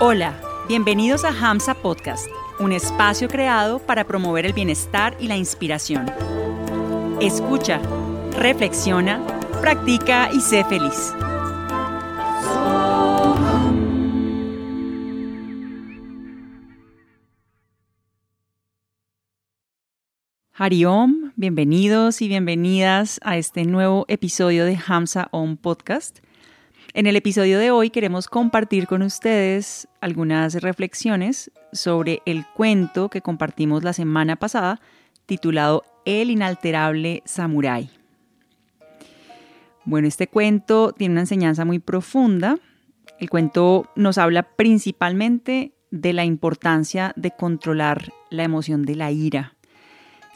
Hola, bienvenidos a Hamsa Podcast, un espacio creado para promover el bienestar y la inspiración. Escucha, reflexiona, practica y sé feliz. Hariom, bienvenidos y bienvenidas a este nuevo episodio de Hamsa On Podcast. En el episodio de hoy queremos compartir con ustedes algunas reflexiones sobre el cuento que compartimos la semana pasada titulado El inalterable samurái. Bueno, este cuento tiene una enseñanza muy profunda. El cuento nos habla principalmente de la importancia de controlar la emoción de la ira.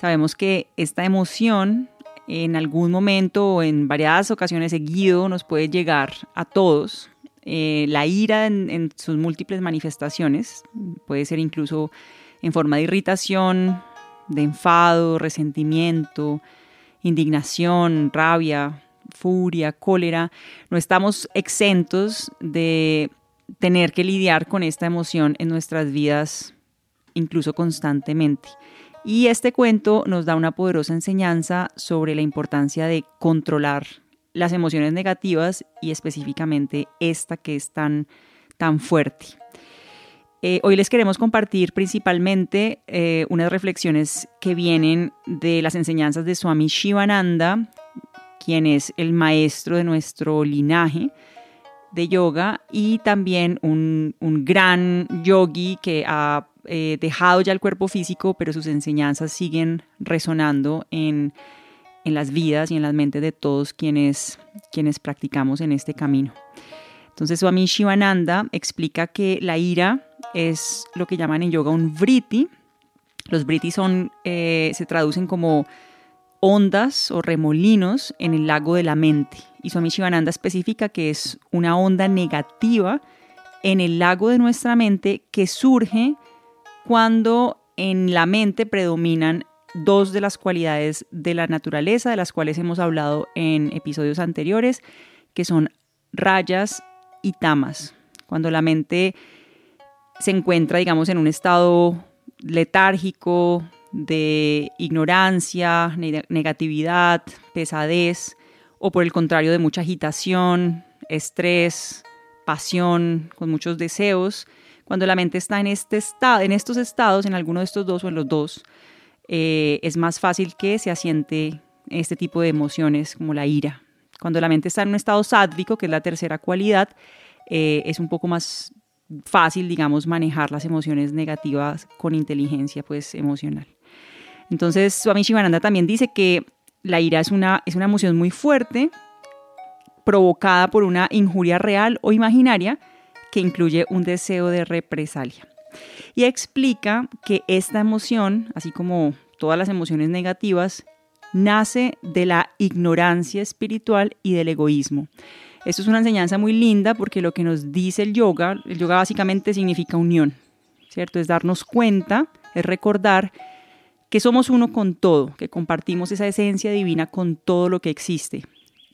Sabemos que esta emoción en algún momento o en variadas ocasiones seguido nos puede llegar a todos. Eh, la ira en, sus múltiples manifestaciones puede ser incluso en forma de irritación, de enfado, resentimiento, indignación, rabia, furia, cólera. No estamos exentos de tener que lidiar con esta emoción en nuestras vidas incluso constantemente. Y este cuento nos da una poderosa enseñanza sobre la importancia de controlar las emociones negativas y específicamente esta que es tan, tan fuerte. Eh, hoy les queremos compartir principalmente eh, unas reflexiones que vienen de las enseñanzas de Swami Shivananda, quien es el maestro de nuestro linaje de yoga y también un, un gran yogi que ha eh, dejado ya el cuerpo físico, pero sus enseñanzas siguen resonando en, las vidas y en las mentes de todos quienes, quienes practicamos en este camino. Entonces Swami Shivananda explica que la ira es lo que llaman en yoga un vritti. Los vrittis son, eh, se traducen como ondas o remolinos en el lago de la mente. Y Swami Shivananda especifica que es una onda negativa en el lago de nuestra mente que surge cuando en la mente predominan dos de las cualidades de la naturaleza, de las cuales hemos hablado en episodios anteriores, que son rayas y tamas. Cuando la mente se encuentra, digamos, en un estado letárgico, de ignorancia, negatividad, pesadez, o por el contrario de mucha agitación, estrés, pasión, con muchos deseos, cuando la mente está en, este estado, en estos estados, en alguno de estos dos o en los dos, eh, es más fácil que se asiente este tipo de emociones como la ira. Cuando la mente está en un estado sádvico, que es la tercera cualidad, eh, es un poco más fácil, digamos, manejar las emociones negativas con inteligencia pues, emocional. Entonces, Swami Shivananda también dice que la ira es una, es una emoción muy fuerte, provocada por una injuria real o imaginaria, que incluye un deseo de represalia. Y explica que esta emoción, así como todas las emociones negativas, nace de la ignorancia espiritual y del egoísmo. Esto es una enseñanza muy linda porque lo que nos dice el yoga, el yoga básicamente significa unión, ¿cierto? Es darnos cuenta, es recordar que somos uno con todo, que compartimos esa esencia divina con todo lo que existe,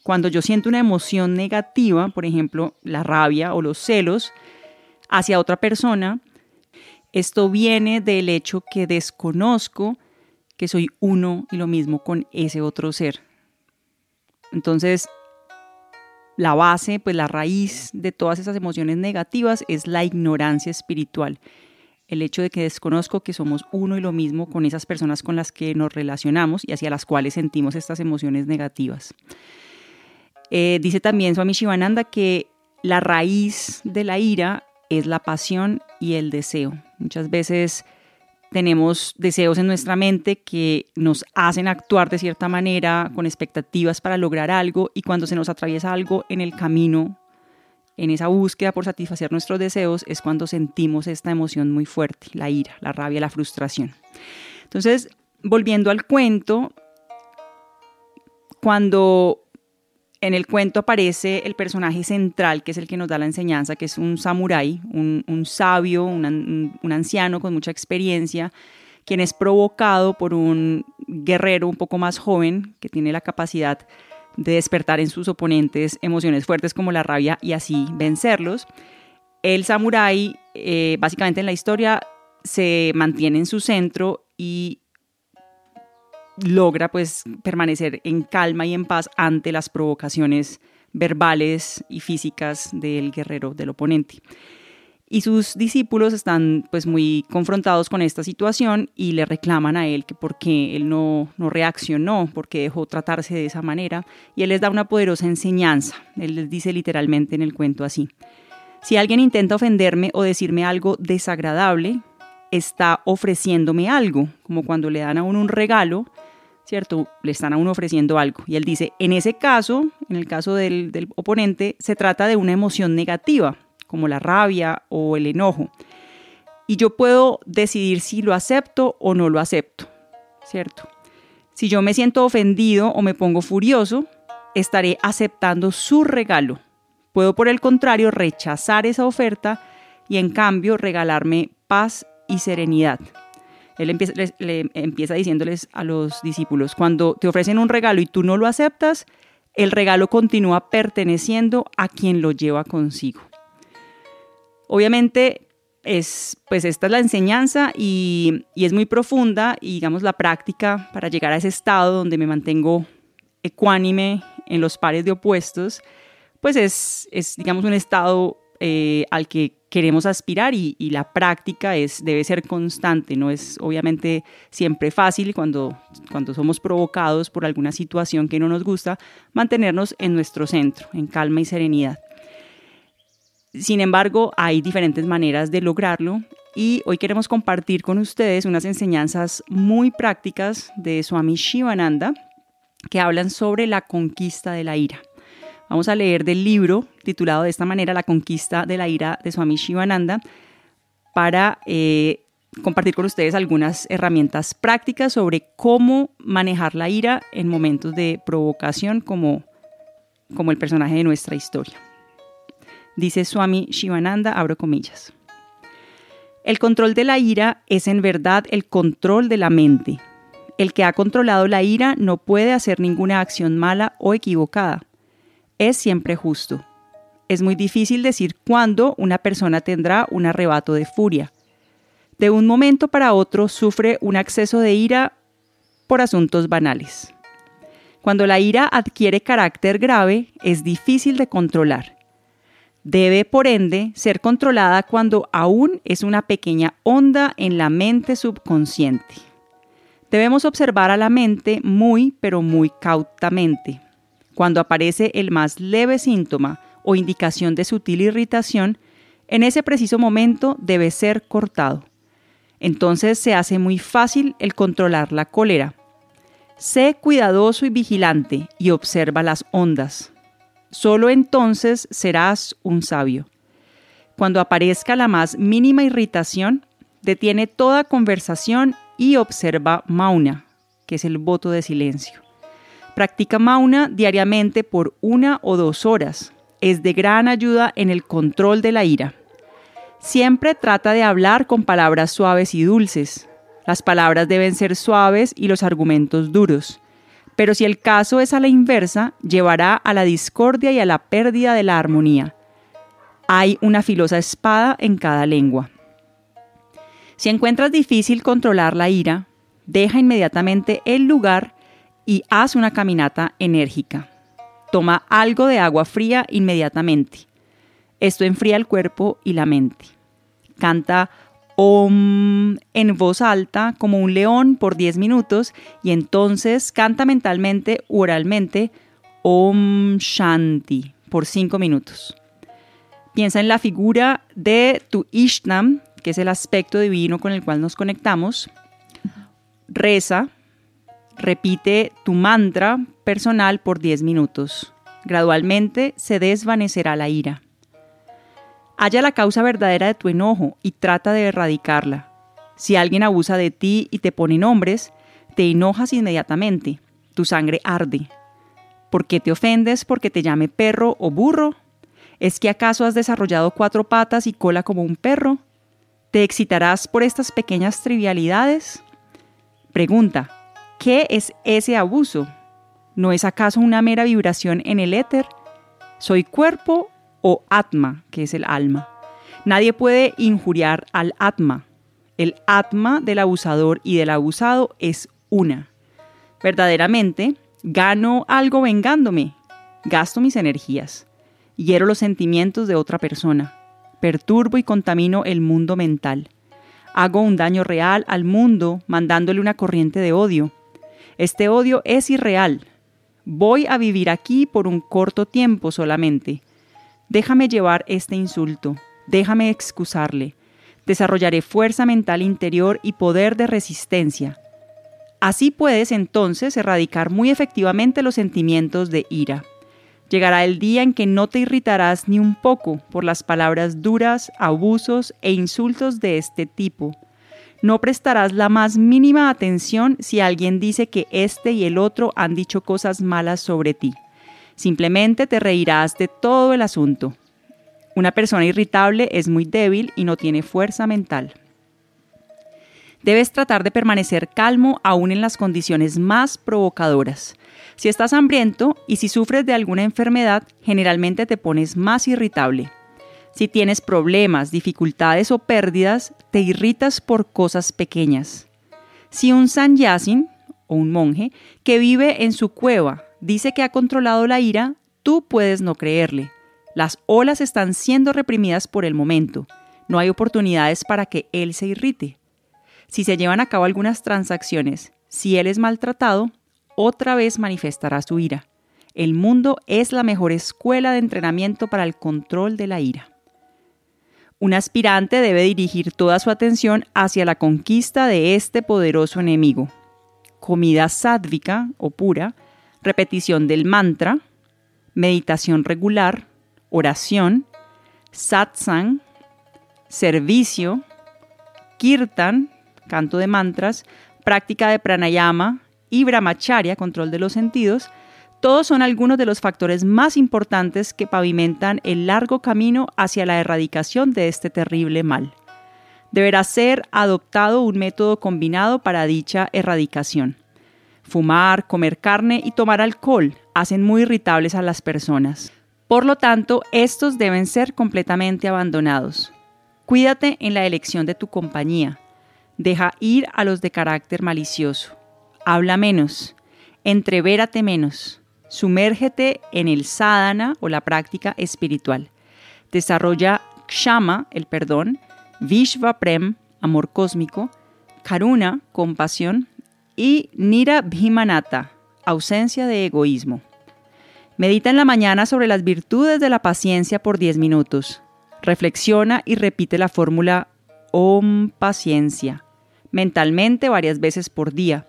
cuando yo siento una emoción negativa, por ejemplo, la rabia o los celos hacia otra persona, esto viene del hecho que desconozco que soy uno y lo mismo con ese otro ser. Entonces, la base, pues la raíz de todas esas emociones negativas es la ignorancia espiritual. El hecho de que desconozco que somos uno y lo mismo con esas personas con las que nos relacionamos y hacia las cuales sentimos estas emociones negativas. Eh, dice también Swami Shivananda que la raíz de la ira es la pasión y el deseo. Muchas veces tenemos deseos en nuestra mente que nos hacen actuar de cierta manera, con expectativas para lograr algo, y cuando se nos atraviesa algo en el camino, en esa búsqueda por satisfacer nuestros deseos, es cuando sentimos esta emoción muy fuerte, la ira, la rabia, la frustración. Entonces, volviendo al cuento, cuando en el cuento aparece el personaje central, que es el que nos da la enseñanza, que es un samurái, un, sabio, un, anciano con mucha experiencia, quien es provocado por un guerrero un poco más joven, que tiene la capacidad de despertar en sus oponentes emociones fuertes como la rabia y así vencerlos. el samurái, eh, básicamente en la historia, se mantiene en su centro y logra pues permanecer en calma y en paz ante las provocaciones verbales y físicas del guerrero del oponente. Y sus discípulos están pues muy confrontados con esta situación y le reclaman a él que por qué él no, no reaccionó, porque dejó tratarse de esa manera. Y él les da una poderosa enseñanza. Él les dice literalmente en el cuento así. Si alguien intenta ofenderme o decirme algo desagradable, está ofreciéndome algo, como cuando le dan a uno un regalo, ¿cierto? Le están a uno ofreciendo algo. Y él dice, en ese caso, en el caso del, del oponente, se trata de una emoción negativa, como la rabia o el enojo. Y yo puedo decidir si lo acepto o no lo acepto, ¿cierto? Si yo me siento ofendido o me pongo furioso, estaré aceptando su regalo. Puedo, por el contrario, rechazar esa oferta y en cambio regalarme paz y serenidad. Él empieza, le empieza diciéndoles a los discípulos, cuando te ofrecen un regalo y tú no lo aceptas, el regalo continúa perteneciendo a quien lo lleva consigo. Obviamente, es, pues esta es la enseñanza y, es muy profunda y digamos la práctica para llegar a ese estado donde me mantengo ecuánime en los pares de opuestos, pues es, es digamos un estado eh, al que queremos aspirar y, y, la práctica es, debe ser constante, no es obviamente siempre fácil cuando, cuando somos provocados por alguna situación que no nos gusta, mantenernos en nuestro centro, en calma y serenidad. Sin embargo, hay diferentes maneras de lograrlo y hoy queremos compartir con ustedes unas enseñanzas muy prácticas de Swami Shivananda que hablan sobre la conquista de la ira. Vamos a leer del libro titulado de esta manera La conquista de la ira de Swami Shivananda para eh, compartir con ustedes algunas herramientas prácticas sobre cómo manejar la ira en momentos de provocación como, como el personaje de nuestra historia. Dice Swami Shivananda, abro comillas. El control de la ira es en verdad el control de la mente. El que ha controlado la ira no puede hacer ninguna acción mala o equivocada. Es siempre justo. Es muy difícil decir cuándo una persona tendrá un arrebato de furia. De un momento para otro sufre un acceso de ira por asuntos banales. Cuando la ira adquiere carácter grave, es difícil de controlar. Debe, por ende, ser controlada cuando aún es una pequeña onda en la mente subconsciente. Debemos observar a la mente muy, pero muy cautamente. Cuando aparece el más leve síntoma o indicación de sutil irritación, en ese preciso momento debe ser cortado. Entonces se hace muy fácil el controlar la cólera. Sé cuidadoso y vigilante y observa las ondas. Solo entonces serás un sabio. Cuando aparezca la más mínima irritación, detiene toda conversación y observa mauna, que es el voto de silencio. Practica mauna diariamente por una o dos horas. Es de gran ayuda en el control de la ira. Siempre trata de hablar con palabras suaves y dulces. Las palabras deben ser suaves y los argumentos duros. Pero si el caso es a la inversa, llevará a la discordia y a la pérdida de la armonía. Hay una filosa espada en cada lengua. Si encuentras difícil controlar la ira, deja inmediatamente el lugar y haz una caminata enérgica. Toma algo de agua fría inmediatamente. Esto enfría el cuerpo y la mente. Canta Om en voz alta como un león por 10 minutos y entonces canta mentalmente u oralmente Om Shanti por 5 minutos. Piensa en la figura de tu Ishnam, que es el aspecto divino con el cual nos conectamos. Reza, repite tu mantra personal por 10 minutos. Gradualmente se desvanecerá la ira. Halla la causa verdadera de tu enojo y trata de erradicarla. Si alguien abusa de ti y te pone nombres, te enojas inmediatamente. Tu sangre arde. ¿Por qué te ofendes porque te llame perro o burro? ¿Es que acaso has desarrollado cuatro patas y cola como un perro? ¿Te excitarás por estas pequeñas trivialidades? Pregunta, ¿qué es ese abuso? ¿No es acaso una mera vibración en el éter? ¿Soy cuerpo o Atma, que es el alma. Nadie puede injuriar al Atma. El Atma del abusador y del abusado es una. Verdaderamente, gano algo vengándome. Gasto mis energías. Hiero los sentimientos de otra persona. Perturbo y contamino el mundo mental. Hago un daño real al mundo mandándole una corriente de odio. Este odio es irreal. Voy a vivir aquí por un corto tiempo solamente. Déjame llevar este insulto. Déjame excusarle. Desarrollaré fuerza mental interior y poder de resistencia. Así puedes entonces erradicar muy efectivamente los sentimientos de ira. Llegará el día en que no te irritarás ni un poco por las palabras duras, abusos e insultos de este tipo. No prestarás la más mínima atención si alguien dice que este y el otro han dicho cosas malas sobre ti. Simplemente te reirás de todo el asunto. Una persona irritable es muy débil y no tiene fuerza mental. Debes tratar de permanecer calmo aún en las condiciones más provocadoras. Si estás hambriento y si sufres de alguna enfermedad, generalmente te pones más irritable. Si tienes problemas, dificultades o pérdidas, te irritas por cosas pequeñas. Si un sanyasin, o un monje, que vive en su cueva, dice que ha controlado la ira, tú puedes no creerle. Las olas están siendo reprimidas por el momento. No hay oportunidades para que él se irrite. Si se llevan a cabo algunas transacciones, si él es maltratado, otra vez manifestará su ira. El mundo es la mejor escuela de entrenamiento para el control de la ira. Un aspirante debe dirigir toda su atención hacia la conquista de este poderoso enemigo. Comida sádvica o pura, repetición del mantra, meditación regular, oración, satsang, servicio, kirtan, canto de mantras, práctica de pranayama y brahmacharya, control de los sentidos, todos son algunos de los factores más importantes que pavimentan el largo camino hacia la erradicación de este terrible mal. Deberá ser adoptado un método combinado para dicha erradicación. Fumar, comer carne y tomar alcohol hacen muy irritables a las personas. Por lo tanto, estos deben ser completamente abandonados. Cuídate en la elección de tu compañía. Deja ir a los de carácter malicioso. Habla menos. Entrevérate menos. Sumérgete en el sadhana o la práctica espiritual. Desarrolla kshama, el perdón, vishva prem, amor cósmico, karuna, compasión y nira bhimanata, ausencia de egoísmo. Medita en la mañana sobre las virtudes de la paciencia por 10 minutos. Reflexiona y repite la fórmula Om paciencia mentalmente varias veces por día.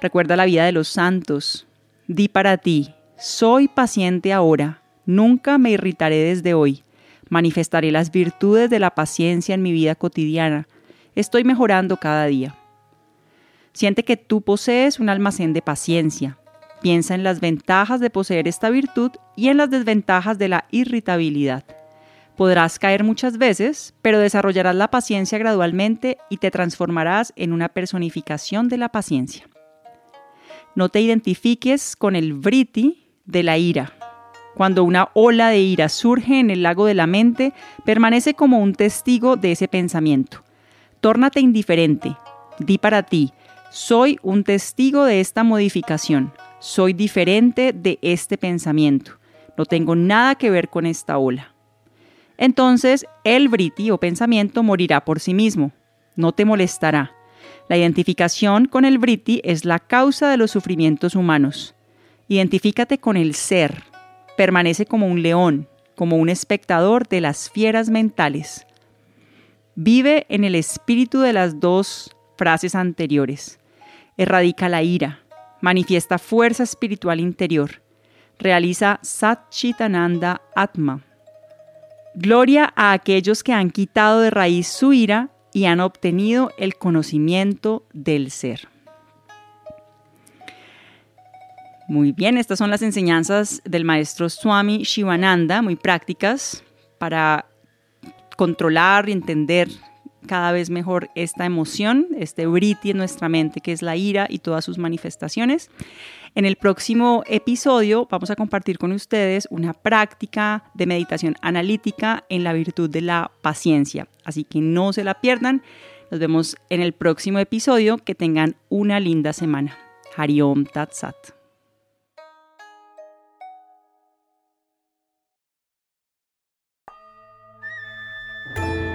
Recuerda la vida de los santos. Di para ti, soy paciente ahora, nunca me irritaré desde hoy. Manifestaré las virtudes de la paciencia en mi vida cotidiana. Estoy mejorando cada día. Siente que tú posees un almacén de paciencia. Piensa en las ventajas de poseer esta virtud y en las desventajas de la irritabilidad. Podrás caer muchas veces, pero desarrollarás la paciencia gradualmente y te transformarás en una personificación de la paciencia. No te identifiques con el vriti de la ira. Cuando una ola de ira surge en el lago de la mente, permanece como un testigo de ese pensamiento. Tórnate indiferente. Di para ti, soy un testigo de esta modificación. Soy diferente de este pensamiento. No tengo nada que ver con esta ola. Entonces el briti o pensamiento morirá por sí mismo. No te molestará. La identificación con el briti es la causa de los sufrimientos humanos. Identifícate con el ser. Permanece como un león, como un espectador de las fieras mentales. Vive en el espíritu de las dos frases anteriores. Erradica la ira, manifiesta fuerza espiritual interior, realiza Satchitananda Atma. Gloria a aquellos que han quitado de raíz su ira y han obtenido el conocimiento del ser. Muy bien, estas son las enseñanzas del maestro Swami Shivananda, muy prácticas para controlar y entender cada vez mejor esta emoción, este briti en nuestra mente que es la ira y todas sus manifestaciones. En el próximo episodio vamos a compartir con ustedes una práctica de meditación analítica en la virtud de la paciencia. Así que no se la pierdan. Nos vemos en el próximo episodio. Que tengan una linda semana. Hariom Tat